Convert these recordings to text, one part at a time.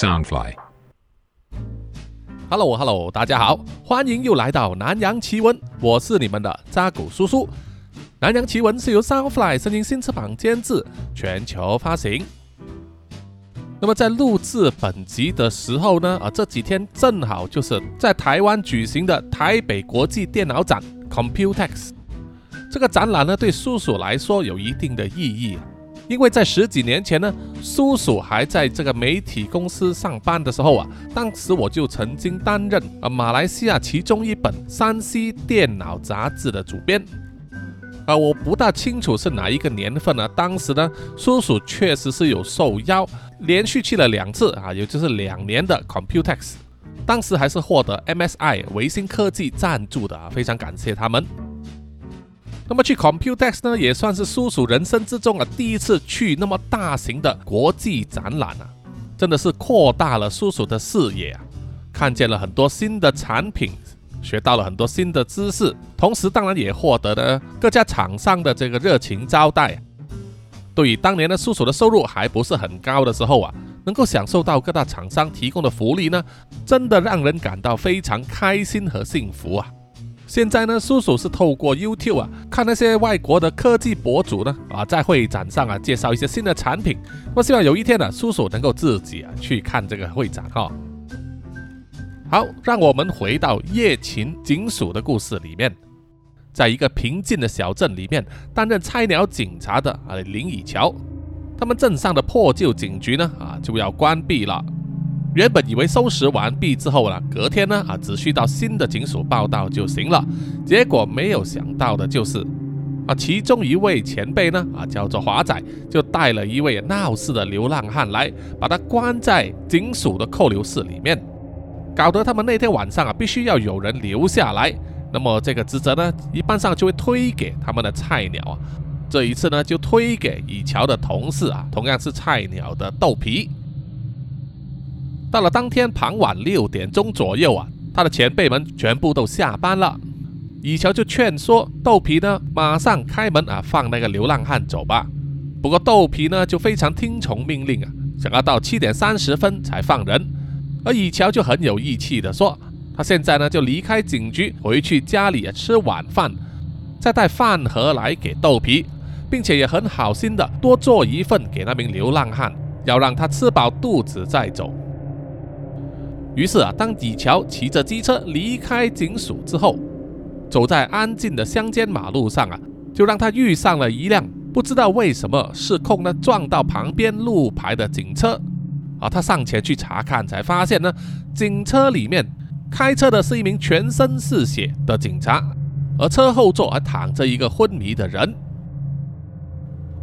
Soundfly。Hello Hello，大家好，欢迎又来到南洋奇闻，我是你们的扎古叔叔。南洋奇闻是由 Soundfly 声音新翅膀监制，全球发行。那么在录制本集的时候呢，啊，这几天正好就是在台湾举行的台北国际电脑展 Computex。这个展览呢，对叔叔来说有一定的意义，因为在十几年前呢，叔叔还在这个媒体公司上班的时候啊，当时我就曾经担任啊马来西亚其中一本山西电脑杂志的主编。啊，我不大清楚是哪一个年份呢？当时呢，叔叔确实是有受邀，连续去了两次啊，也就是两年的 Computex，当时还是获得 MSI 维新科技赞助的啊，非常感谢他们。那么去 Computex 呢，也算是叔叔人生之中啊第一次去那么大型的国际展览啊，真的是扩大了叔叔的视野啊，看见了很多新的产品。学到了很多新的知识，同时当然也获得了各家厂商的这个热情招待。对于当年的叔叔的收入还不是很高的时候啊，能够享受到各大厂商提供的福利呢，真的让人感到非常开心和幸福啊！现在呢，叔叔是透过 YouTube 啊，看那些外国的科技博主呢啊，在会展上啊介绍一些新的产品。我希望有一天呢，叔叔能够自己啊去看这个会展哈。好，让我们回到夜勤警署的故事里面，在一个平静的小镇里面，担任菜鸟警察的啊林以乔，他们镇上的破旧警局呢啊就要关闭了。原本以为收拾完毕之后呢，隔天呢啊只需到新的警署报道就行了，结果没有想到的就是啊，其中一位前辈呢啊叫做华仔，就带了一位闹事的流浪汉来，把他关在警署的扣留室里面。搞得他们那天晚上啊，必须要有人留下来。那么这个职责呢，一般上就会推给他们的菜鸟啊。这一次呢，就推给以乔的同事啊，同样是菜鸟的豆皮。到了当天傍晚六点钟左右啊，他的前辈们全部都下班了。以乔就劝说豆皮呢，马上开门啊，放那个流浪汉走吧。不过豆皮呢，就非常听从命令啊，想要到七点三十分才放人。而以乔就很有义气的说，他现在呢就离开警局，回去家里吃晚饭，再带饭盒来给豆皮，并且也很好心的多做一份给那名流浪汉，要让他吃饱肚子再走。于是啊，当李乔骑着机车离开警署之后，走在安静的乡间马路上啊，就让他遇上了一辆不知道为什么失控呢撞到旁边路牌的警车。啊，他上前去查看，才发现呢，警车里面开车的是一名全身是血的警察，而车后座还躺着一个昏迷的人。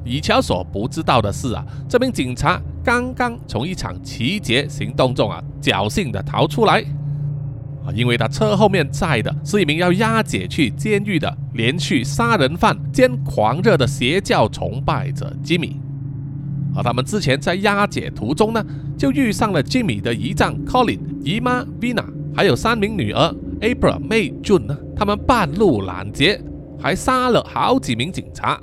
以乔所不知道的是啊，这名警察刚刚从一场奇劫行动中啊侥幸的逃出来啊，因为他车后面载的是一名要押解去监狱的连续杀人犯兼狂热的邪教崇拜者吉米。而他们之前在押解途中呢，就遇上了 Jimmy 的姨丈 Colin、姨妈 Vina，还有三名女儿 April、May、June 呢。他们半路拦截，还杀了好几名警察。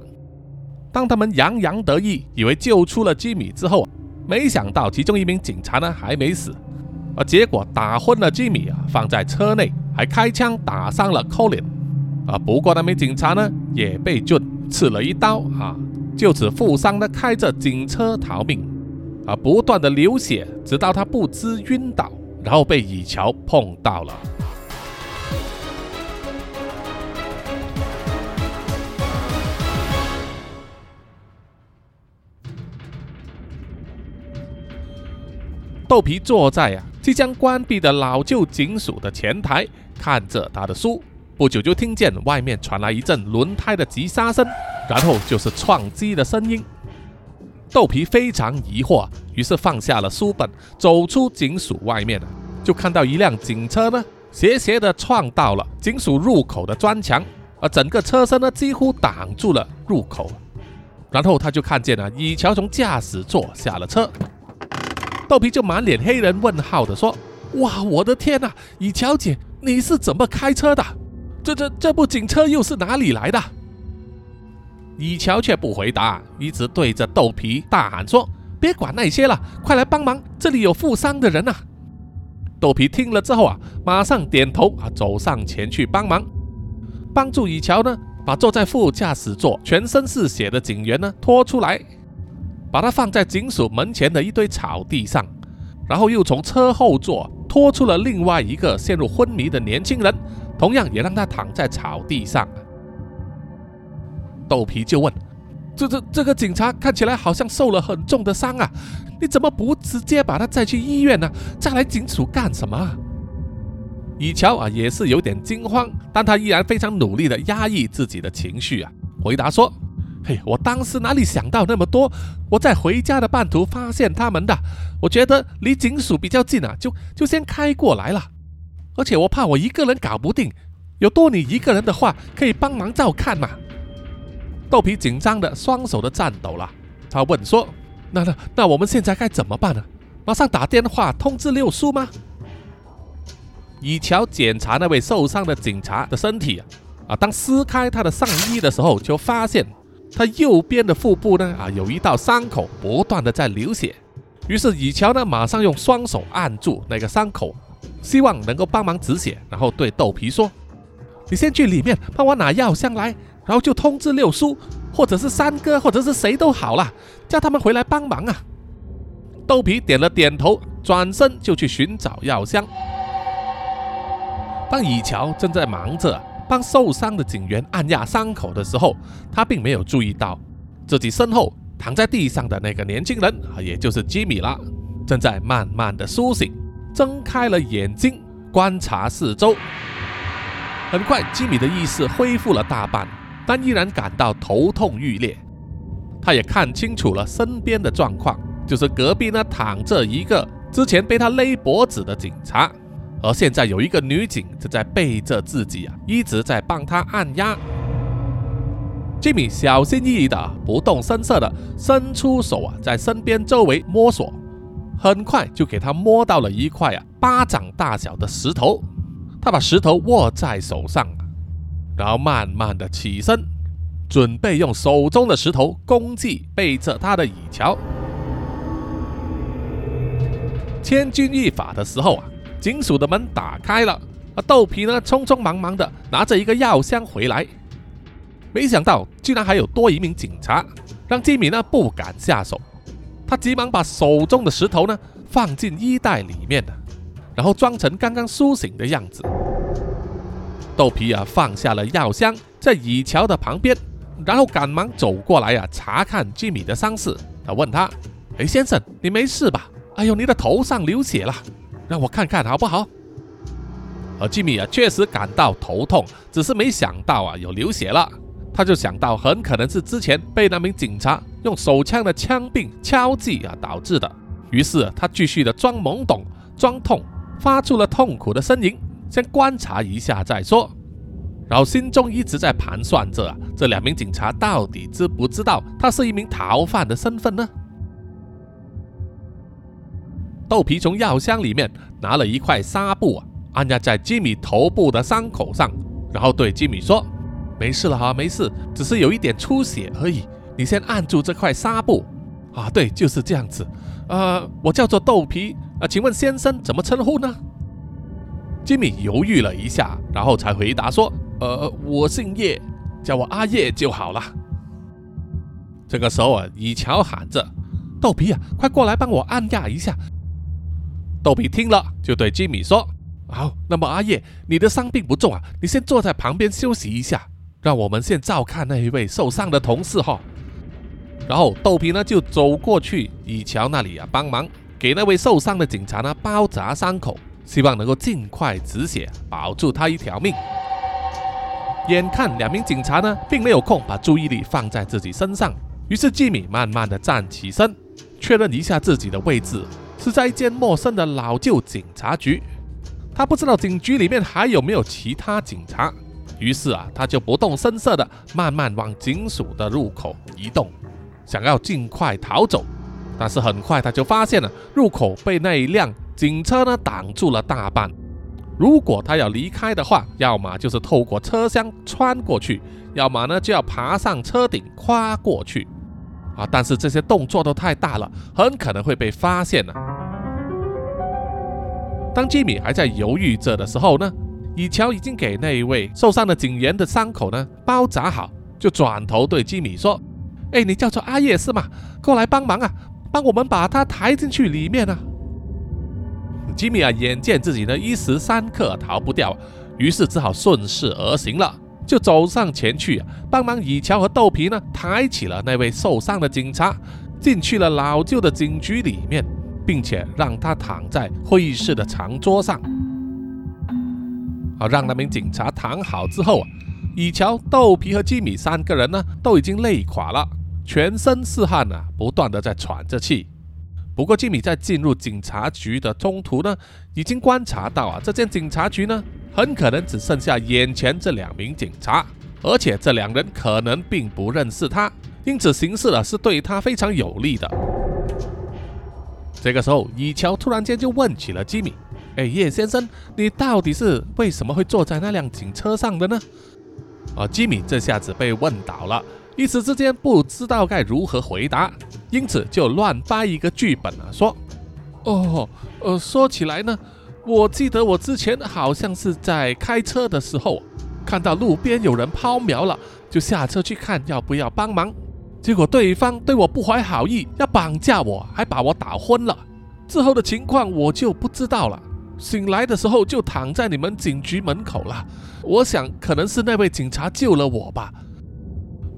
当他们洋洋得意，以为救出了吉米之后，没想到其中一名警察呢还没死，而结果打昏了吉米啊，放在车内，还开枪打伤了 Colin。啊，不过那名警察呢也被 j 刺了一刀啊。就此负伤的开着警车逃命，啊，不断的流血，直到他不知晕倒，然后被以乔碰到了。豆皮坐在啊即将关闭的老旧警署的前台，看着他的书。不久就听见外面传来一阵轮胎的急刹声，然后就是撞击的声音。豆皮非常疑惑，于是放下了书本，走出警署外面，就看到一辆警车呢斜斜的撞到了警署入口的砖墙，而整个车身呢几乎挡住了入口。然后他就看见了以乔从驾驶座下了车，豆皮就满脸黑人问号的说：“哇，我的天哪，以乔姐，你是怎么开车的？”这这这部警车又是哪里来的？以乔却不回答，一直对着豆皮大喊说：“别管那些了，快来帮忙，这里有负伤的人呐！豆皮听了之后啊，马上点头啊，走上前去帮忙，帮助以乔呢，把坐在副驾驶座、全身是血的警员呢拖出来，把他放在警署门前的一堆草地上，然后又从车后座拖出了另外一个陷入昏迷的年轻人，同样也让他躺在草地上。豆皮就问。这这这个警察看起来好像受了很重的伤啊！你怎么不直接把他载去医院呢？再来警署干什么？以乔啊也是有点惊慌，但他依然非常努力的压抑自己的情绪啊，回答说：“嘿，我当时哪里想到那么多？我在回家的半途发现他们的，我觉得离警署比较近啊，就就先开过来了。而且我怕我一个人搞不定，有多你一个人的话，可以帮忙照看嘛。”豆皮紧张的双手都颤抖了，他问说：“那那那我们现在该怎么办呢？马上打电话通知六叔吗？”以乔检查那位受伤的警察的身体啊，啊，当撕开他的上衣的时候，就发现他右边的腹部呢，啊，有一道伤口不断的在流血。于是以乔呢，马上用双手按住那个伤口，希望能够帮忙止血，然后对豆皮说：“你先去里面帮我拿药箱来。”然后就通知六叔，或者是三哥，或者是谁都好了，叫他们回来帮忙啊！豆皮点了点头，转身就去寻找药箱。当以乔正在忙着帮受伤的警员按压伤口的时候，他并没有注意到自己身后躺在地上的那个年轻人啊，也就是吉米了，正在慢慢的苏醒，睁开了眼睛观察四周。很快，吉米的意识恢复了大半。但依然感到头痛欲裂，他也看清楚了身边的状况，就是隔壁呢躺着一个之前被他勒脖子的警察，而现在有一个女警正在背着自己啊，一直在帮他按压。吉米小心翼翼的、不动声色的伸出手啊，在身边周围摸索，很快就给他摸到了一块啊巴掌大小的石头，他把石头握在手上。然后慢慢的起身，准备用手中的石头攻击背着他的乙乔。千钧一发的时候啊，警署的门打开了，啊，豆皮呢匆匆忙忙的拿着一个药箱回来，没想到居然还有多一名警察，让吉米呢不敢下手。他急忙把手中的石头呢放进衣袋里面然后装成刚刚苏醒的样子。豆皮啊，放下了药箱，在乙乔的旁边，然后赶忙走过来啊，查看吉米的伤势。他问他：“哎，先生，你没事吧？哎呦，你的头上流血了，让我看看好不好？”而吉米啊，确实感到头痛，只是没想到啊，有流血了。他就想到很可能是之前被那名警察用手枪的枪柄敲击啊导致的。于是他继续的装懵懂、装痛，发出了痛苦的呻吟。先观察一下再说，然后心中一直在盘算着这两名警察到底知不知道他是一名逃犯的身份呢？豆皮从药箱里面拿了一块纱布啊，按压在吉米头部的伤口上，然后对吉米说：“没事了哈，没事，只是有一点出血而已。你先按住这块纱布啊，对，就是这样子。呃，我叫做豆皮啊，请问先生怎么称呼呢？”吉米犹豫了一下，然后才回答说：“呃，我姓叶，叫我阿叶就好了。”这个时候啊，以乔喊着：“豆皮啊，快过来帮我按压一下。”豆皮听了，就对吉米说：“好，那么阿叶，你的伤并不重啊，你先坐在旁边休息一下，让我们先照看那一位受伤的同事哈。”然后豆皮呢就走过去以乔那里啊，帮忙给那位受伤的警察呢包扎伤口。希望能够尽快止血，保住他一条命。眼看两名警察呢，并没有空把注意力放在自己身上，于是吉米慢慢的站起身，确认一下自己的位置是在一间陌生的老旧警察局。他不知道警局里面还有没有其他警察，于是啊，他就不动声色的慢慢往警署的入口移动，想要尽快逃走。但是很快他就发现了入口被那一辆。警车呢挡住了大半，如果他要离开的话，要么就是透过车厢穿过去，要么呢就要爬上车顶跨过去。啊，但是这些动作都太大了，很可能会被发现了。当吉米还在犹豫着的时候呢，以乔已经给那一位受伤的警员的伤口呢包扎好，就转头对吉米说：“哎，你叫做阿叶是吗？过来帮忙啊，帮我们把他抬进去里面啊！”吉米啊，眼见自己的一时三刻逃不掉，于是只好顺势而行了，就走上前去帮忙以乔和豆皮呢抬起了那位受伤的警察，进去了老旧的警局里面。并且让他躺在会议室的长桌上，好让那名警察躺好之后啊，以乔、豆皮和吉米三个人呢都已经累垮了，全身是汗啊，不断的在喘着气。不过吉米在进入警察局的中途呢，已经观察到啊，这间警察局呢很可能只剩下眼前这两名警察，而且这两人可能并不认识他，因此行事啊是对他非常有利的。这个时候，以乔突然间就问起了吉米：“哎，叶先生，你到底是为什么会坐在那辆警车上的呢？”啊，吉米这下子被问倒了，一时之间不知道该如何回答，因此就乱掰一个剧本啊，说：“哦，呃，说起来呢，我记得我之前好像是在开车的时候，看到路边有人抛锚了，就下车去看要不要帮忙。”结果对方对我不怀好意，要绑架我，还把我打昏了。之后的情况我就不知道了。醒来的时候就躺在你们警局门口了。我想可能是那位警察救了我吧。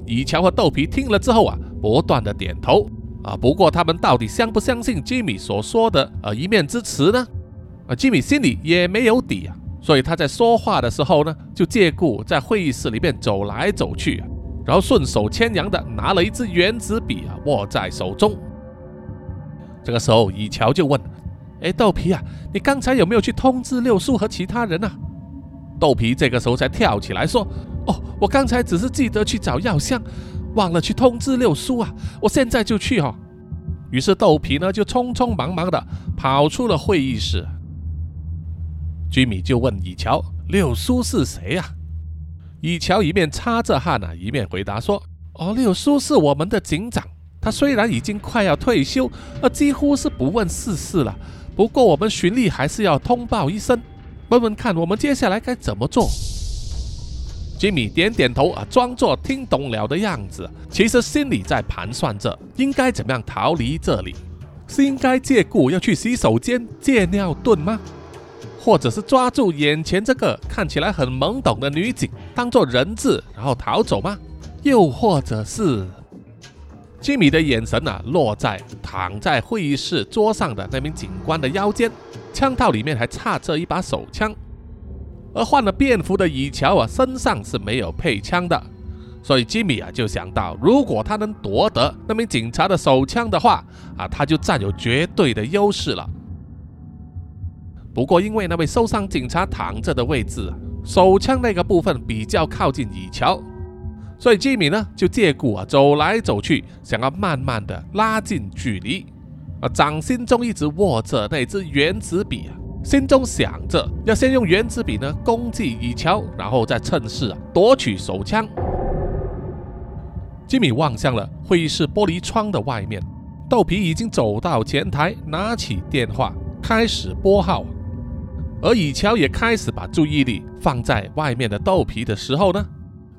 以乔和豆皮听了之后啊，不断的点头啊。不过他们到底相不相信吉米所说的呃一面之词呢？啊，吉米心里也没有底啊。所以他在说话的时候呢，就借故在会议室里面走来走去。然后顺手牵羊的拿了一支原子笔啊，握在手中。这个时候，以乔就问：“哎，豆皮啊，你刚才有没有去通知六叔和其他人啊？”豆皮这个时候才跳起来说：“哦，我刚才只是记得去找药箱，忘了去通知六叔啊，我现在就去哈。”于是豆皮呢就匆匆忙忙的跑出了会议室。居米就问以乔：“六叔是谁呀？”以乔一面擦着汗啊，一面回答说：“哦，六叔是我们的警长，他虽然已经快要退休，呃，几乎是不问世事了。不过我们巡例还是要通报一声，问问看我们接下来该怎么做。”吉米点点头啊，装作听懂了的样子，其实心里在盘算着应该怎么样逃离这里，是应该借故要去洗手间借尿遁吗？或者是抓住眼前这个看起来很懵懂的女警，当做人质，然后逃走吗？又或者是吉米的眼神啊，落在躺在会议室桌上的那名警官的腰间，枪套里面还插着一把手枪，而换了便服的以乔啊，身上是没有配枪的，所以吉米啊就想到，如果他能夺得那名警察的手枪的话啊，他就占有绝对的优势了。不过，因为那位受伤警察躺着的位置，手枪那个部分比较靠近以乔，所以吉米呢就借故啊走来走去，想要慢慢的拉近距离。啊，掌心中一直握着那支原子笔啊，心中想着要先用原子笔呢攻击以乔，然后再趁势啊夺取手枪。吉米望向了会议室玻璃窗的外面，豆皮已经走到前台，拿起电话开始拨号。而以乔也开始把注意力放在外面的豆皮的时候呢，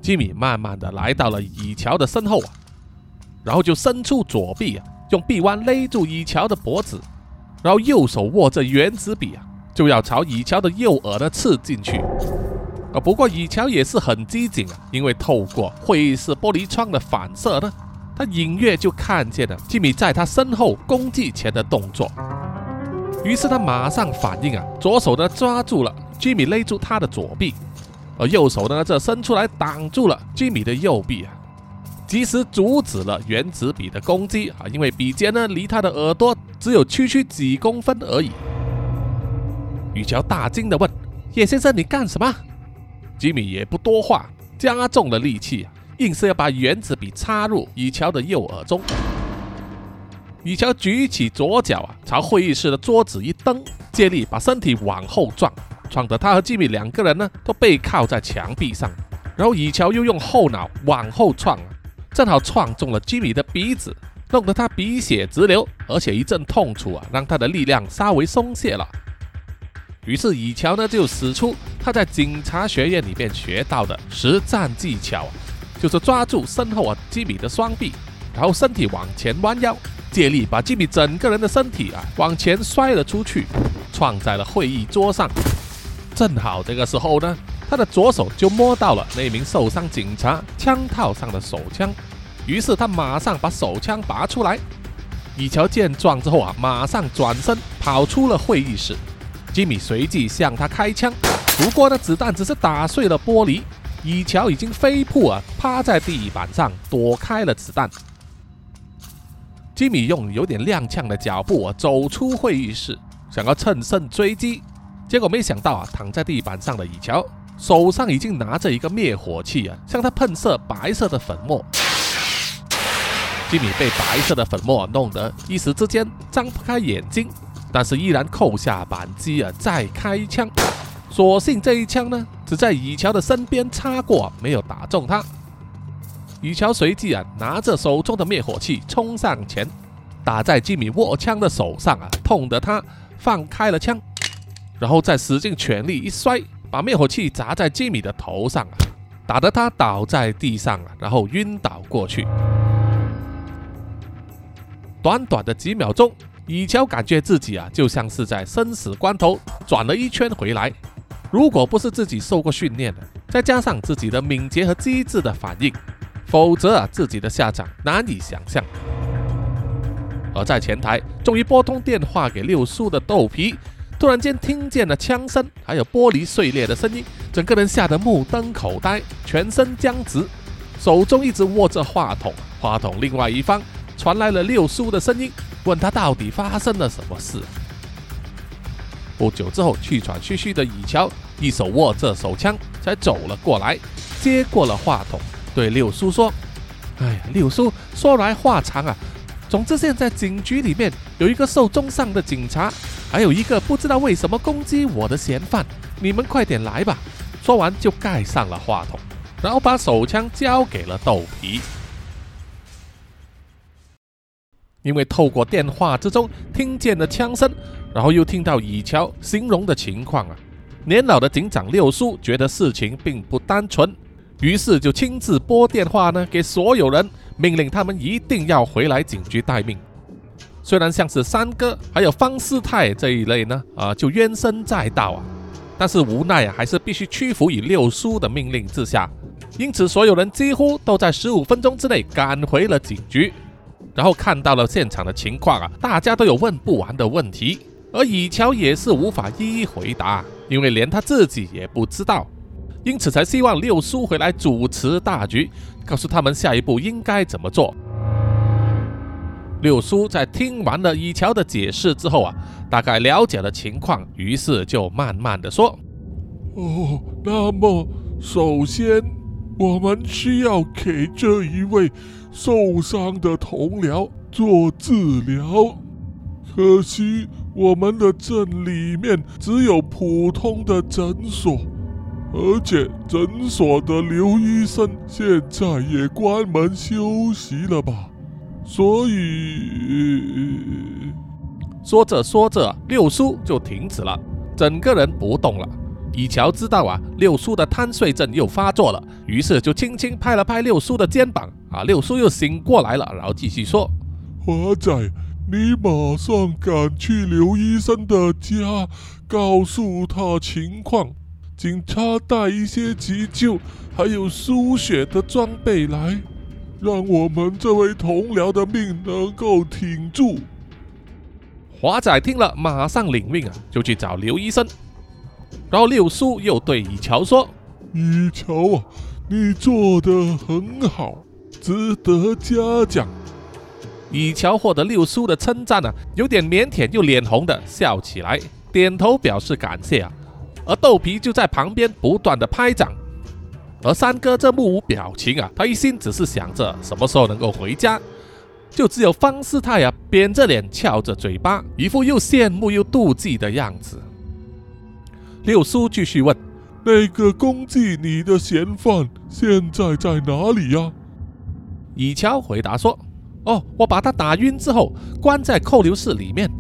吉米慢慢的来到了以乔的身后啊，然后就伸出左臂啊，用臂弯勒住以乔的脖子，然后右手握着原子笔啊，就要朝以乔的右耳呢刺进去。啊，不过以乔也是很机警啊，因为透过会议室玻璃窗的反射呢，他隐约就看见了吉米在他身后攻击前的动作。于是他马上反应啊，左手呢抓住了吉米勒住他的左臂，而右手呢则伸出来挡住了吉米的右臂啊，及时阻止了原子笔的攻击啊，因为笔尖呢离他的耳朵只有区区几公分而已。雨乔大惊的问：“叶先生，你干什么？”吉米也不多话，加重了力气，硬是要把原子笔插入雨乔的右耳中。以乔举起左脚啊，朝会议室的桌子一蹬，借力把身体往后撞，撞得他和吉米两个人呢都背靠在墙壁上。然后以乔又用后脑往后撞，正好撞中了吉米的鼻子，弄得他鼻血直流，而且一阵痛楚啊，让他的力量稍微松懈了。于是以乔呢就使出他在警察学院里面学到的实战技巧，就是抓住身后啊吉米的双臂，然后身体往前弯腰，借力把吉米整个人的身体啊往前摔了出去，撞在了会议桌上。正好这个时候呢，他的左手就摸到了那名受伤警察枪套上的手枪，于是他马上把手枪拔出来。以乔见状之后啊，马上转身跑出了会议室。吉米随即向他开枪，不过呢，子弹只是打碎了玻璃。以乔已经飞扑啊，趴在地板上躲开了子弹。吉米用有点踉跄的脚步走出会议室，想要趁胜追击，结果没想到啊，躺在地板上的以乔手上已经拿着一个灭火器啊，向他喷射白色的粉末。吉米被白色的粉末弄得一时之间张不开眼睛。但是依然扣下扳机啊，再开枪。所幸这一枪呢，只在以乔的身边擦过，没有打中他。雨乔随即啊，拿着手中的灭火器冲上前，打在吉米握枪的手上啊，痛得他放开了枪，然后再使尽全力一摔，把灭火器砸在吉米的头上啊，打得他倒在地上啊，然后晕倒过去。短短的几秒钟。雨乔感觉自己啊，就像是在生死关头转了一圈回来。如果不是自己受过训练的，再加上自己的敏捷和机智的反应，否则啊，自己的下场难以想象。而在前台，终于拨通电话给六叔的豆皮，突然间听见了枪声，还有玻璃碎裂的声音，整个人吓得目瞪口呆，全身僵直，手中一直握着话筒。话筒另外一方传来了六叔的声音。问他到底发生了什么事？不久之后，气喘吁吁的以乔一手握着手枪，才走了过来，接过了话筒，对六叔说：“哎呀，六叔，说来话长啊。总之，现在警局里面有一个受重伤的警察，还有一个不知道为什么攻击我的嫌犯，你们快点来吧。”说完就盖上了话筒，然后把手枪交给了豆皮。因为透过电话之中听见了枪声，然后又听到以乔形容的情况啊，年老的警长六叔觉得事情并不单纯，于是就亲自拨电话呢给所有人，命令他们一定要回来警局待命。虽然像是三哥还有方师太这一类呢，啊就冤声载道啊，但是无奈啊还是必须屈服于六叔的命令之下，因此所有人几乎都在十五分钟之内赶回了警局。然后看到了现场的情况啊，大家都有问不完的问题，而以乔也是无法一一回答，因为连他自己也不知道，因此才希望六叔回来主持大局，告诉他们下一步应该怎么做。六叔在听完了以乔的解释之后啊，大概了解了情况，于是就慢慢的说：“哦，那么首先我们需要给这一位。”受伤的同僚做治疗，可惜我们的镇里面只有普通的诊所，而且诊所的刘医生现在也关门休息了吧？所以，说着说着，六叔就停止了，整个人不动了。以乔知道啊，六叔的贪睡症又发作了，于是就轻轻拍了拍六叔的肩膀啊，六叔又醒过来了，然后继续说：“华仔，你马上赶去刘医生的家，告诉他情况，警察带一些急救还有输血的装备来，让我们这位同僚的命能够挺住。”华仔听了，马上领命啊，就去找刘医生。然后六叔又对以乔说：“以乔啊，你做的很好，值得嘉奖。”以乔获得六叔的称赞啊，有点腼腆又脸红的笑起来，点头表示感谢啊。而豆皮就在旁边不断的拍掌，而三哥这目无表情啊，他一心只是想着什么时候能够回家。就只有方师太啊，扁着脸，翘着嘴巴，一副又羡慕又妒忌的样子。六叔继续问：“那个攻击你的嫌犯现在在哪里呀？”以乔回答说：“哦，我把他打晕之后，关在扣留室里面。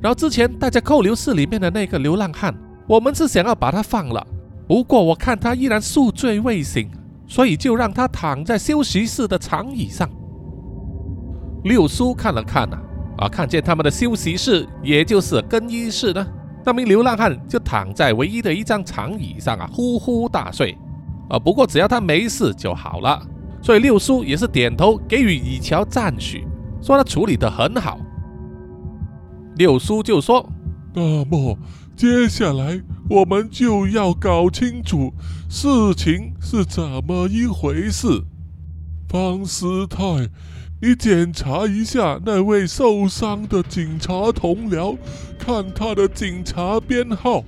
然后之前待在扣留室里面的那个流浪汉，我们是想要把他放了，不过我看他依然宿醉未醒，所以就让他躺在休息室的长椅上。”六叔看了看呐，啊，看见他们的休息室，也就是更衣室呢，那名流浪汉就躺在唯一的一张长椅上啊，呼呼大睡。啊，不过只要他没事就好了。所以六叔也是点头给予以乔赞许，说他处理得很好。六叔就说：“那么接下来我们就要搞清楚事情是怎么一回事。方师太。”你检查一下那位受伤的警察同僚，看他的警察编号，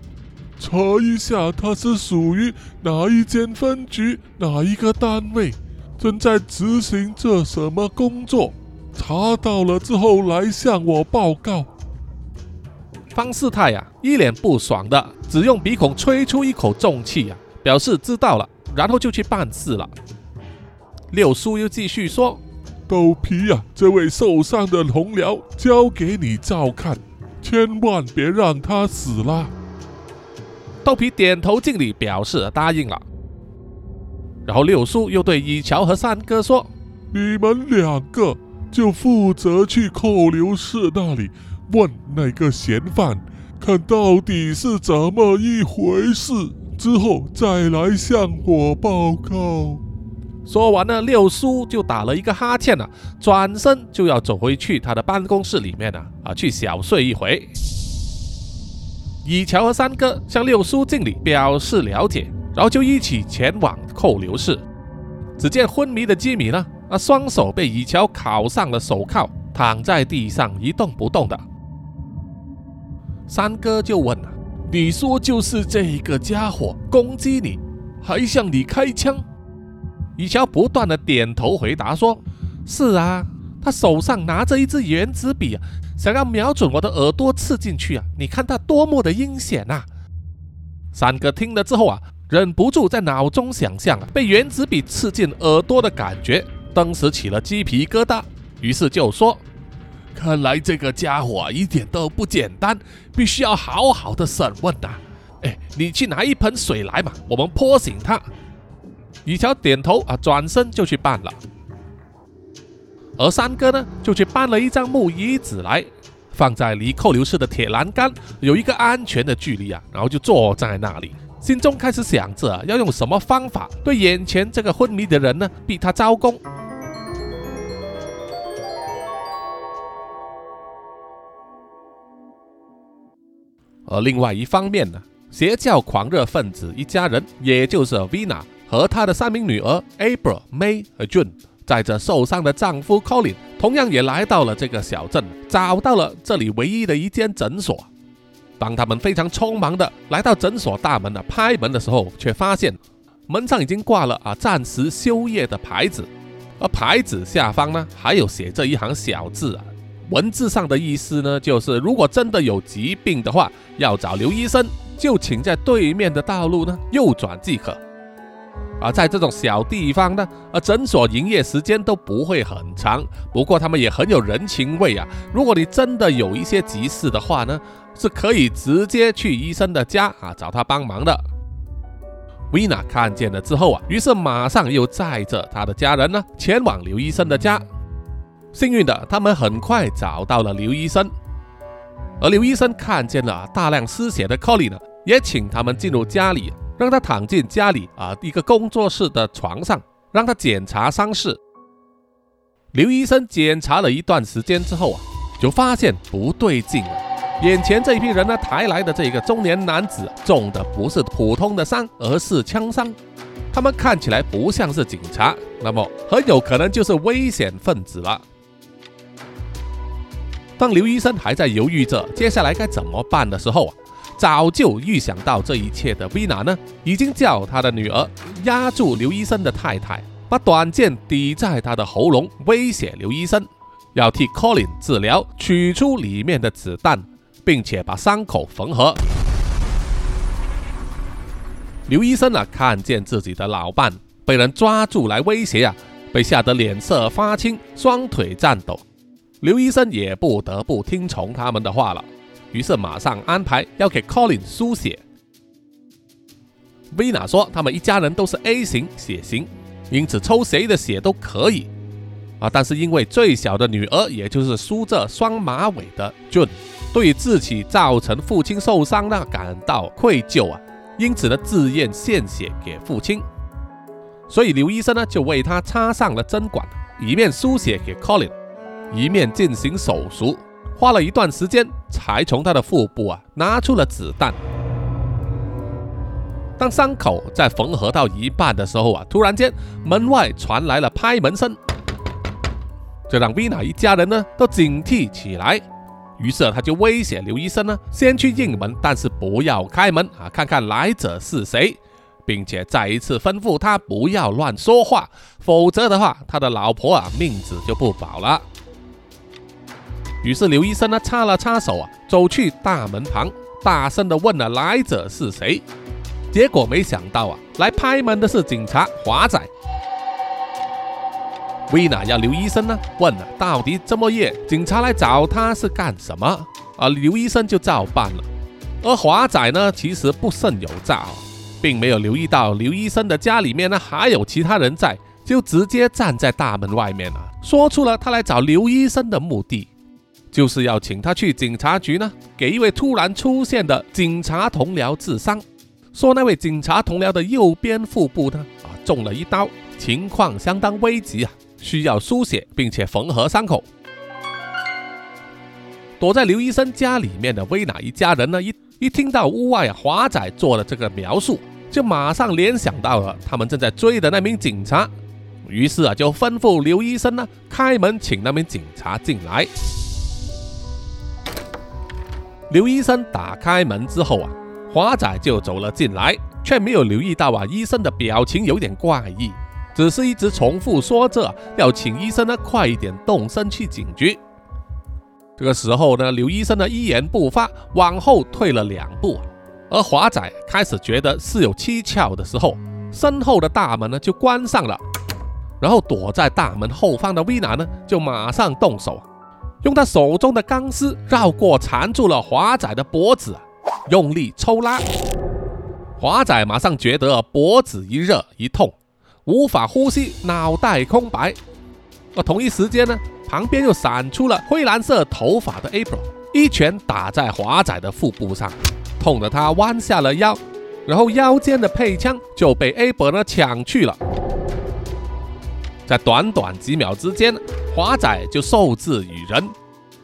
查一下他是属于哪一间分局、哪一个单位，正在执行着什么工作。查到了之后来向我报告。方世泰呀，一脸不爽的，只用鼻孔吹出一口重气呀，表示知道了，然后就去办事了。六叔又继续说。豆皮呀，这位受伤的同僚交给你照看，千万别让他死了。豆皮点头敬礼，表示答应了。然后六叔又对以乔和三哥说：“你们两个就负责去扣留室那里问那个嫌犯，看到底是怎么一回事，之后再来向我报告。”说完了，六叔就打了一个哈欠了，转身就要走回去他的办公室里面了啊，去小睡一回。以乔和三哥向六叔敬礼，表示了解，然后就一起前往扣留室。只见昏迷的吉米呢，啊，双手被以乔铐上了手铐，躺在地上一动不动的。三哥就问了：“你说就是这个家伙攻击你，还向你开枪？”以乔不断的点头回答说：“是啊，他手上拿着一支原子笔啊，想要瞄准我的耳朵刺进去啊！你看他多么的阴险呐！”三哥听了之后啊，忍不住在脑中想象啊被原子笔刺进耳朵的感觉，当时起了鸡皮疙瘩，于是就说：“看来这个家伙一点都不简单，必须要好好的审问呐！哎，你去拿一盆水来嘛，我们泼醒他。”雨乔点头啊，转身就去办了。而三哥呢，就去搬了一张木椅子来，放在离扣留室的铁栏杆有一个安全的距离啊，然后就坐在那里，心中开始想着要用什么方法对眼前这个昏迷的人呢，逼他招供。而另外一方面呢，邪教狂热分子一家人，也就是 Vina。和她的三名女儿 April、May 和 June，载着受伤的丈夫 Colin，同样也来到了这个小镇，找到了这里唯一的一间诊所。当他们非常匆忙的来到诊所大门的拍门的时候，却发现门上已经挂了啊暂时休业的牌子，而牌子下方呢还有写着一行小字啊，文字上的意思呢就是如果真的有疾病的话，要找刘医生，就请在对面的道路呢右转即可。而在这种小地方呢，呃，诊所营业时间都不会很长，不过他们也很有人情味啊。如果你真的有一些急事的话呢，是可以直接去医生的家啊找他帮忙的。维娜看见了之后啊，于是马上又载着他的家人呢前往刘医生的家。幸运的，他们很快找到了刘医生，而刘医生看见了大量失血的 Colin 呢，也请他们进入家里。让他躺进家里啊一个工作室的床上，让他检查伤势。刘医生检查了一段时间之后啊，就发现不对劲了。眼前这一批人呢抬来的这个中年男子中的不是普通的伤，而是枪伤。他们看起来不像是警察，那么很有可能就是危险分子了。当刘医生还在犹豫着接下来该怎么办的时候啊。早就预想到这一切的 Vina 呢，已经叫他的女儿压住刘医生的太太，把短剑抵在他的喉咙，威胁刘医生要替 Colin 治疗，取出里面的子弹，并且把伤口缝合。刘医生啊，看见自己的老伴被人抓住来威胁啊，被吓得脸色发青，双腿颤抖。刘医生也不得不听从他们的话了，于是马上安排要给 Colin 输血。维娜说，他们一家人都是 A 型血型，因此抽谁的血都可以。啊，但是因为最小的女儿，也就是梳着双马尾的 June，对自己造成父亲受伤呢感到愧疚啊，因此呢自愿献血给父亲。所以刘医生呢就为他插上了针管，以便输血给 Colin，一面进行手术，花了一段时间才从他的腹部啊拿出了子弹。当伤口在缝合到一半的时候啊，突然间门外传来了拍门声，这让维娜一家人呢都警惕起来。于是他就威胁刘医生呢，先去应门，但是不要开门啊，看看来者是谁，并且再一次吩咐他不要乱说话，否则的话，他的老婆啊命子就不保了。于是刘医生呢擦了擦手啊，走去大门旁，大声的问了来者是谁。结果没想到啊，来拍门的是警察华仔。维娜要刘医生呢问了，到底这么夜警察来找他是干什么？而刘医生就照办了。而华仔呢，其实不甚有诈，并没有留意到刘医生的家里面呢还有其他人在，就直接站在大门外面了，说出了他来找刘医生的目的，就是要请他去警察局呢，给一位突然出现的警察同僚治伤。说那位警察同僚的右边腹部呢，啊中了一刀，情况相当危急啊，需要输血并且缝合伤口。躲在刘医生家里面的威娜一家人呢，一一听到屋外华仔做了这个描述，就马上联想到了他们正在追的那名警察，于是啊就吩咐刘医生呢开门请那名警察进来。刘医生打开门之后啊。华仔就走了进来，却没有留意到啊，医生的表情有点怪异，只是一直重复说着要请医生呢快一点动身去警局。这个时候呢，刘医生呢一言不发，往后退了两步，而华仔开始觉得事有蹊跷的时候，身后的大门呢就关上了，然后躲在大门后方的威娜呢就马上动手，用他手中的钢丝绕过缠住了华仔的脖子。用力抽拉，华仔马上觉得脖子一热一痛，无法呼吸，脑袋空白。而同一时间呢，旁边又闪出了灰蓝色头发的 April，一拳打在华仔的腹部上，痛得他弯下了腰，然后腰间的配枪就被 April 呢抢去了。在短短几秒之间，华仔就受制于人，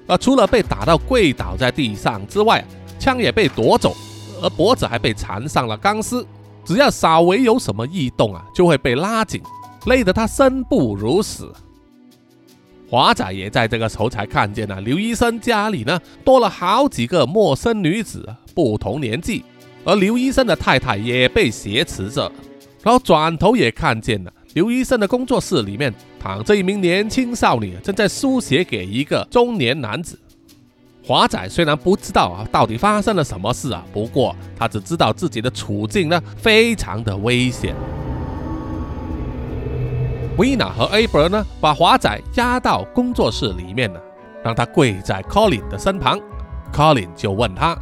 而除了被打到跪倒在地上之外，枪也被夺走，而脖子还被缠上了钢丝，只要稍微有什么异动啊，就会被拉紧，累得他生不如死。华仔也在这个时候才看见了刘医生家里呢多了好几个陌生女子，不同年纪，而刘医生的太太也被挟持着，然后转头也看见了刘医生的工作室里面躺着一名年轻少女，正在输血给一个中年男子。华仔虽然不知道啊到底发生了什么事啊，不过他只知道自己的处境呢非常的危险。维娜和 a b r 呢把华仔押到工作室里面呢，让他跪在 Colin 的身旁。Colin 就问他：“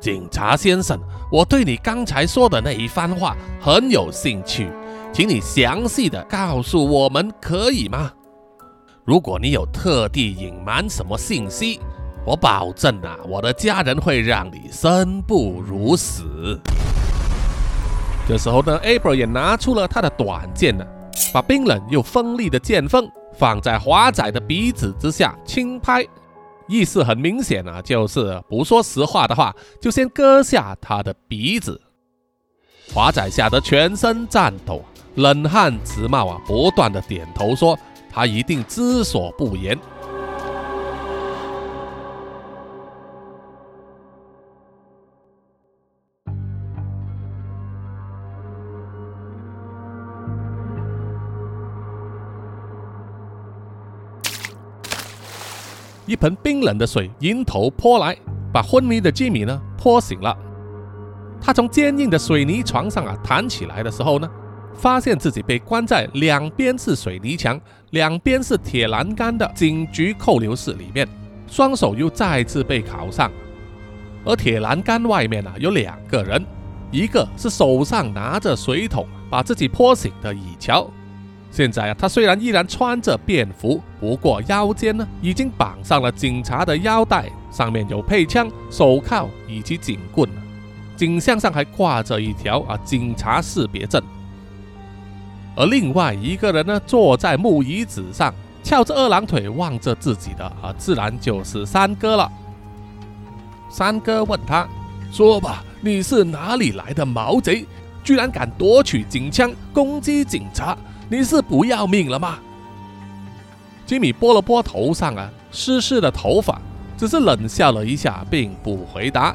警察先生，我对你刚才说的那一番话很有兴趣，请你详细的告诉我们可以吗？如果你有特地隐瞒什么信息。”我保证啊，我的家人会让你生不如死。这时候呢，April 也拿出了他的短剑呢，把冰冷又锋利的剑锋放在华仔的鼻子之下轻拍，意思很明显啊，就是不说实话的话，就先割下他的鼻子。华仔吓得全身颤抖，冷汗直冒啊，不断的点头说他一定知所不言。一盆冰冷的水迎头泼来，把昏迷的吉米呢泼醒了。他从坚硬的水泥床上啊弹起来的时候呢，发现自己被关在两边是水泥墙、两边是铁栏杆的警局扣留室里面，双手又再次被铐上。而铁栏杆外面呢，有两个人，一个是手上拿着水桶把自己泼醒的以乔。现在啊，他虽然依然穿着便服，不过腰间呢已经绑上了警察的腰带，上面有配枪、手铐以及警棍，颈项上还挂着一条啊警察识别证。而另外一个人呢，坐在木椅子上，翘着二郎腿望着自己的啊，自然就是三哥了。三哥问他：“说吧，你是哪里来的毛贼？居然敢夺取警枪攻击警察？你是不要命了吗？”吉米拨了拨头上啊湿湿的头发，只是冷笑了一下，并不回答。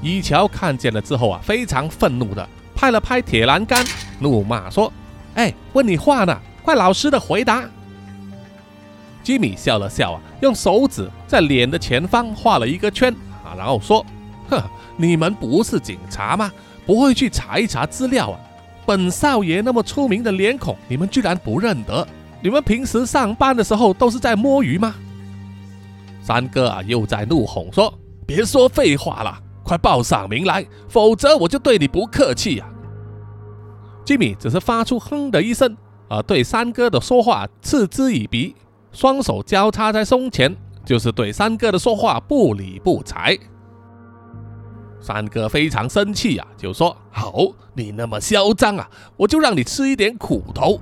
一乔看见了之后啊，非常愤怒的拍了拍铁栏杆，怒骂说：“哎，问你话呢，快老实的回答！”吉米笑了笑啊，用手指在脸的前方画了一个圈啊，然后说：“哼，你们不是警察吗？不会去查一查资料啊？本少爷那么出名的脸孔，你们居然不认得？你们平时上班的时候都是在摸鱼吗？”三哥啊，又在怒吼说：“别说废话了，快报上名来，否则我就对你不客气呀！”吉米只是发出哼的一声，而对三哥的说话嗤之以鼻。双手交叉在胸前，就是对三哥的说话不理不睬。三哥非常生气啊，就说：“好，你那么嚣张啊，我就让你吃一点苦头。”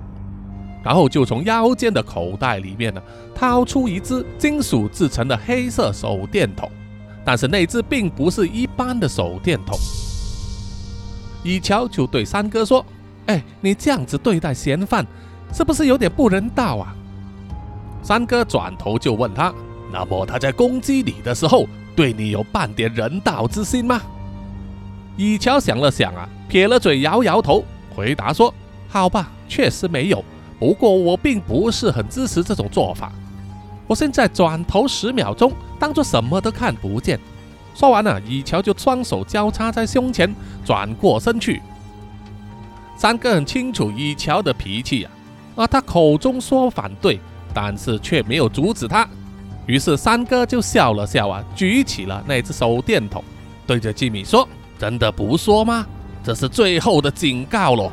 然后就从腰间的口袋里面呢，掏出一只金属制成的黑色手电筒，但是那只并不是一般的手电筒。以乔就对三哥说：“哎，你这样子对待嫌犯，是不是有点不人道啊？”三哥转头就问他：“那么他在攻击你的时候，对你有半点人道之心吗？”以乔想了想啊，撇了嘴，摇摇头，回答说：“好吧，确实没有。不过我并不是很支持这种做法。我现在转头十秒钟，当做什么都看不见。”说完了，以乔就双手交叉在胸前，转过身去。三哥很清楚以乔的脾气啊，而他口中说反对。但是却没有阻止他，于是三哥就笑了笑啊，举起了那只手电筒，对着吉米说：“真的不说吗？这是最后的警告喽。”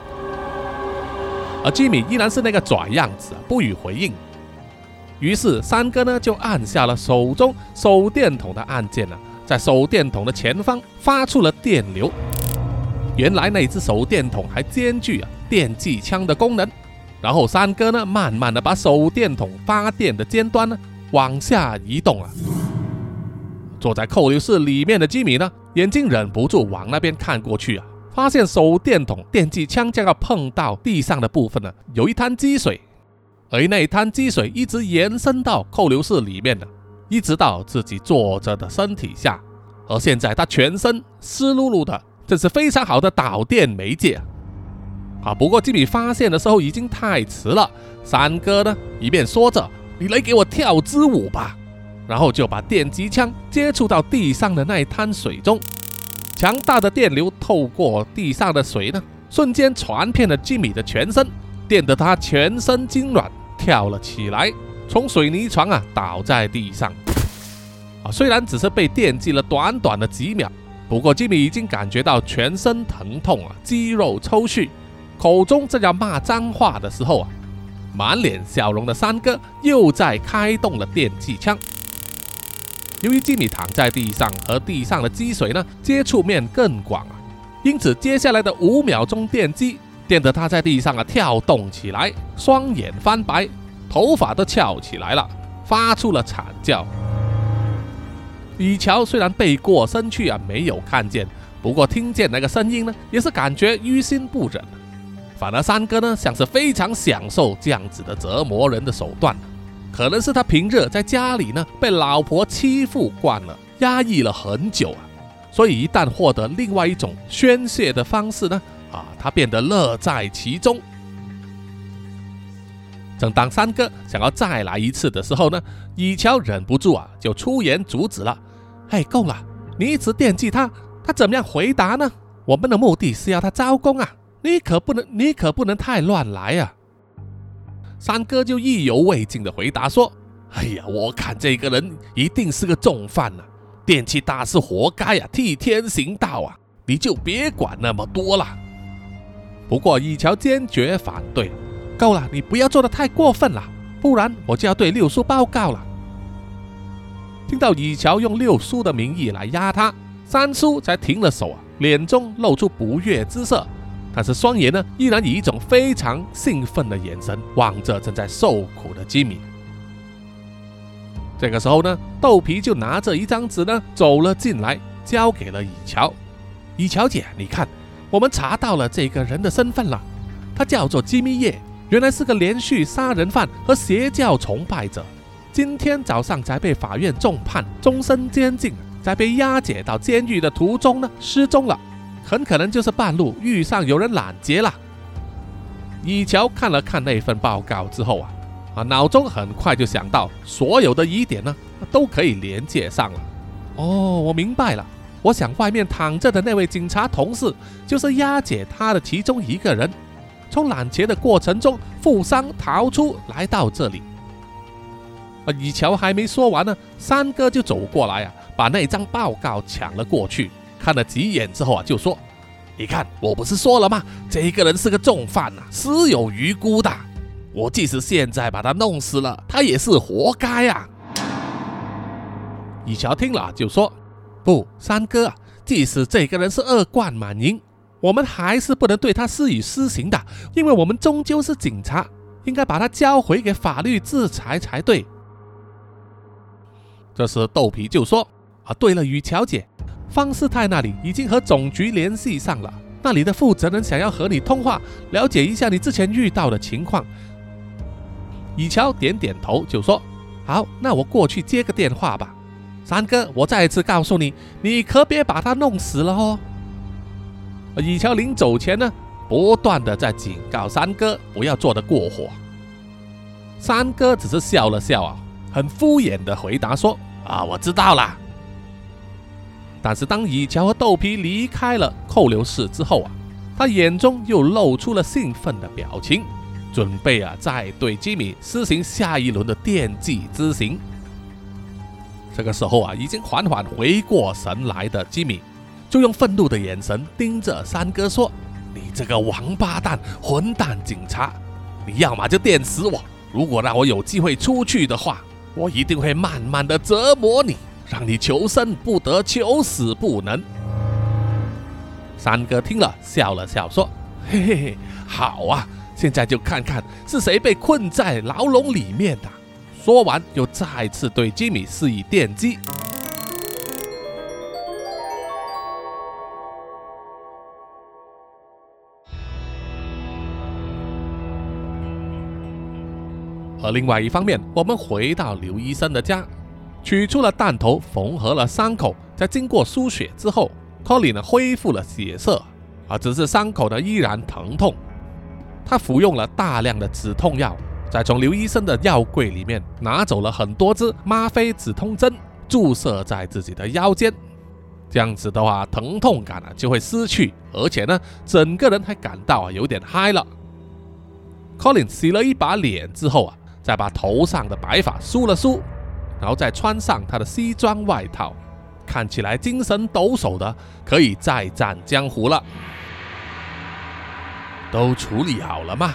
而吉米依然是那个拽样子，不予回应。于是三哥呢就按下了手中手电筒的按键呢，在手电筒的前方发出了电流。原来那只手电筒还兼具啊电击枪的功能。然后三哥呢，慢慢的把手电筒发电的尖端呢往下移动了。坐在扣留室里面的吉米呢，眼睛忍不住往那边看过去啊，发现手电筒电击枪将要碰到地上的部分呢，有一滩积水，而那滩积水一直延伸到扣留室里面的，一直到自己坐着的身体下，而现在他全身湿漉漉的，这是非常好的导电媒介。啊！不过吉米发现的时候已经太迟了。三哥呢，一边说着“你来给我跳支舞吧”，然后就把电击枪接触到地上的那一滩水中。强大的电流透过地上的水呢，瞬间传遍了吉米的全身，电得他全身痉挛，跳了起来，从水泥床啊倒在地上。啊，虽然只是被电击了短短的几秒，不过吉米已经感觉到全身疼痛啊，肌肉抽搐。口中正要骂脏话的时候啊，满脸笑容的三哥又在开动了电击枪。由于吉米躺在地上，和地上的积水呢接触面更广啊，因此接下来的五秒钟电击电得他在地上啊跳动起来，双眼翻白，头发都翘起来了，发出了惨叫。李乔虽然背过身去啊，没有看见，不过听见那个声音呢，也是感觉于心不忍。反而三哥呢，像是非常享受这样子的折磨人的手段，可能是他平日在家里呢被老婆欺负惯了，压抑了很久啊，所以一旦获得另外一种宣泄的方式呢，啊，他变得乐在其中。正当三哥想要再来一次的时候呢，以乔忍不住啊，就出言阻止了。哎，够了，你一直惦记他，他怎么样回答呢？我们的目的是要他招供啊。你可不能，你可不能太乱来啊！三哥就意犹未尽的回答说：“哎呀，我看这个人一定是个重犯呐，电器大师活该呀，替天行道啊！你就别管那么多了。”不过以乔坚决反对：“够了，你不要做的太过分了，不然我就要对六叔报告了。”听到以乔用六叔的名义来压他，三叔才停了手啊，脸中露出不悦之色。但是双眼呢，依然以一种非常兴奋的眼神望着正在受苦的吉米。这个时候呢，豆皮就拿着一张纸呢走了进来，交给了以乔。以乔姐，你看，我们查到了这个人的身份了，他叫做吉米叶，原来是个连续杀人犯和邪教崇拜者，今天早上才被法院重判终身监禁，在被押解到监狱的途中呢失踪了。很可能就是半路遇上有人拦截了。以乔看了看那份报告之后啊，啊，脑中很快就想到所有的疑点呢，都可以连接上了。哦，我明白了。我想外面躺着的那位警察同事，就是押解他的其中一个人，从揽钱的过程中负伤逃出来到这里。啊，以乔还没说完呢，三哥就走过来啊，把那张报告抢了过去。看了几眼之后啊，就说：“你看，我不是说了吗？这个人是个重犯呐，死有余辜的。我即使现在把他弄死了，他也是活该啊。”以乔听了就说：“不，三哥啊，即使这个人是恶贯满盈，我们还是不能对他施以私刑的，因为我们终究是警察，应该把他交回给法律制裁才对。”这时豆皮就说：“啊，对了，雨乔姐。”方世泰那里已经和总局联系上了，那里的负责人想要和你通话，了解一下你之前遇到的情况。雨乔点点头，就说：“好，那我过去接个电话吧。”三哥，我再一次告诉你，你可别把他弄死了哦。以乔临走前呢，不断的在警告三哥不要做的过火。三哥只是笑了笑啊，很敷衍的回答说：“啊，我知道了。”但是当以乔和豆皮离开了扣留室之后啊，他眼中又露出了兴奋的表情，准备啊再对吉米施行下一轮的电击之刑。这个时候啊，已经缓缓回过神来的吉米，就用愤怒的眼神盯着三哥说：“你这个王八蛋、混蛋警察，你要么就电死我，如果让我有机会出去的话，我一定会慢慢的折磨你。”让你求生不得，求死不能。三哥听了，笑了笑，说：“嘿嘿嘿，好啊，现在就看看是谁被困在牢笼里面的。”说完，又再次对吉米施以电击。而另外一方面，我们回到刘医生的家。取出了弹头，缝合了伤口，在经过输血之后，Colin 呢恢复了血色，啊，只是伤口呢依然疼痛。他服用了大量的止痛药，再从刘医生的药柜里面拿走了很多支吗啡止痛针，注射在自己的腰间。这样子的话，疼痛感呢就会失去，而且呢，整个人还感到啊有点嗨了。Colin 洗了一把脸之后啊，再把头上的白发梳了梳。然后再穿上他的西装外套，看起来精神抖擞的，可以再战江湖了。都处理好了吗？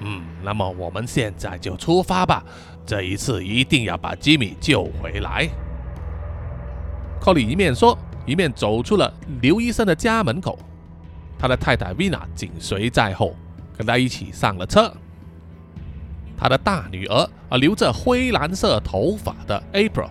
嗯，那么我们现在就出发吧。这一次一定要把吉米救回来。克里一面说，一面走出了刘医生的家门口，他的太太 Vina 紧随在后，跟他一起上了车。他的大女儿啊，留着灰蓝色头发的 April，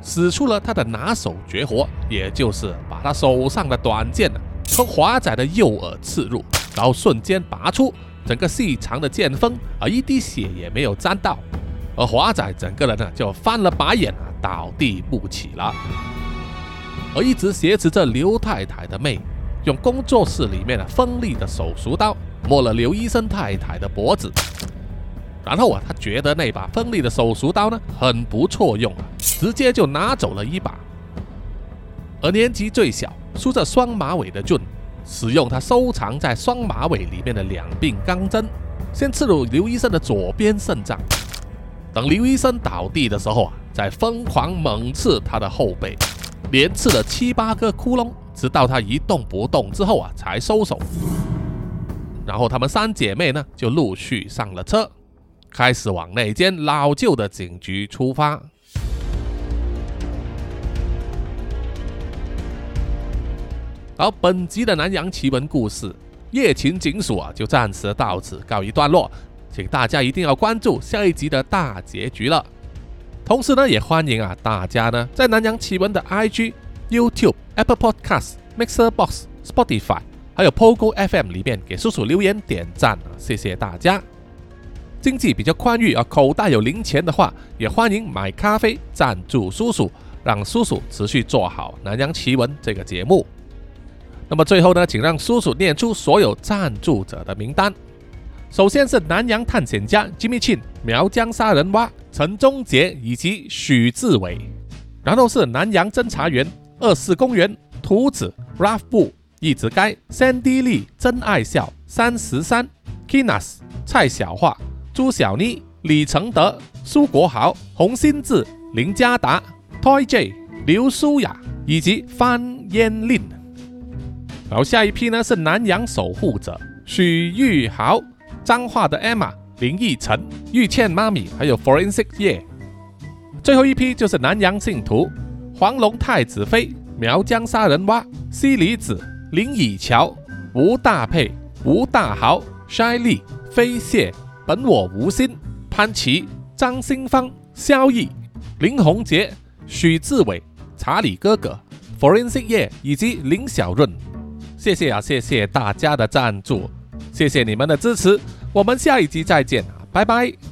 使出了他的拿手绝活，也就是把他手上的短剑从华仔的右耳刺入，然后瞬间拔出，整个细长的剑锋啊，一滴血也没有沾到，而华仔整个人呢就翻了白眼啊，倒地不起了。而一直挟持着刘太太的妹，用工作室里面的锋利的手术刀摸了刘医生太太的脖子。然后啊，他觉得那把锋利的手术刀呢很不错用啊，直接就拿走了一把。而年纪最小、梳着双马尾的俊，使用他收藏在双马尾里面的两柄钢针，先刺入刘医生的左边肾脏。等刘医生倒地的时候啊，再疯狂猛刺他的后背，连刺了七八个窟窿，直到他一动不动之后啊，才收手。然后他们三姐妹呢，就陆续上了车，开始往那间老旧的警局出发。好，本集的南洋奇闻故事《夜勤警署》啊，就暂时到此告一段落，请大家一定要关注下一集的大结局了。同时呢，也欢迎啊大家呢在南洋奇闻的 IG、YouTube、Apple Podcast、Mixer Box、Spotify。还有 Pogo FM 里面给叔叔留言点赞啊，谢谢大家。经济比较宽裕啊，口袋有零钱的话，也欢迎买咖啡赞助叔叔，让叔叔持续做好南洋奇闻这个节目。那么最后呢，请让叔叔念出所有赞助者的名单。首先是南洋探险家 Jimmy Chin、苗疆杀人蛙陈忠杰以及许志伟，然后是南洋侦查员二四公园图子 Ralph 布。一直该 Sandy Lee 真爱笑三十三 Kinas 蔡小桦朱小妮李承德苏国豪洪新志林家达 Toy J 刘舒雅以及范嫣令。然后下一批呢是南洋守护者许玉豪彰化的 Emma 林奕晨玉倩妈咪还有 Forensic 叶。最后一批就是南洋信徒黄龙太子妃苗疆杀人蛙西里子。林以乔、吴大佩、吴大豪、筛利、飞蟹、本我无心、潘琪、张新芳、萧毅、林宏杰、许志伟、查理哥哥、Forensic 叶以及林小润，谢谢啊，谢谢大家的赞助，谢谢你们的支持，我们下一集再见拜拜。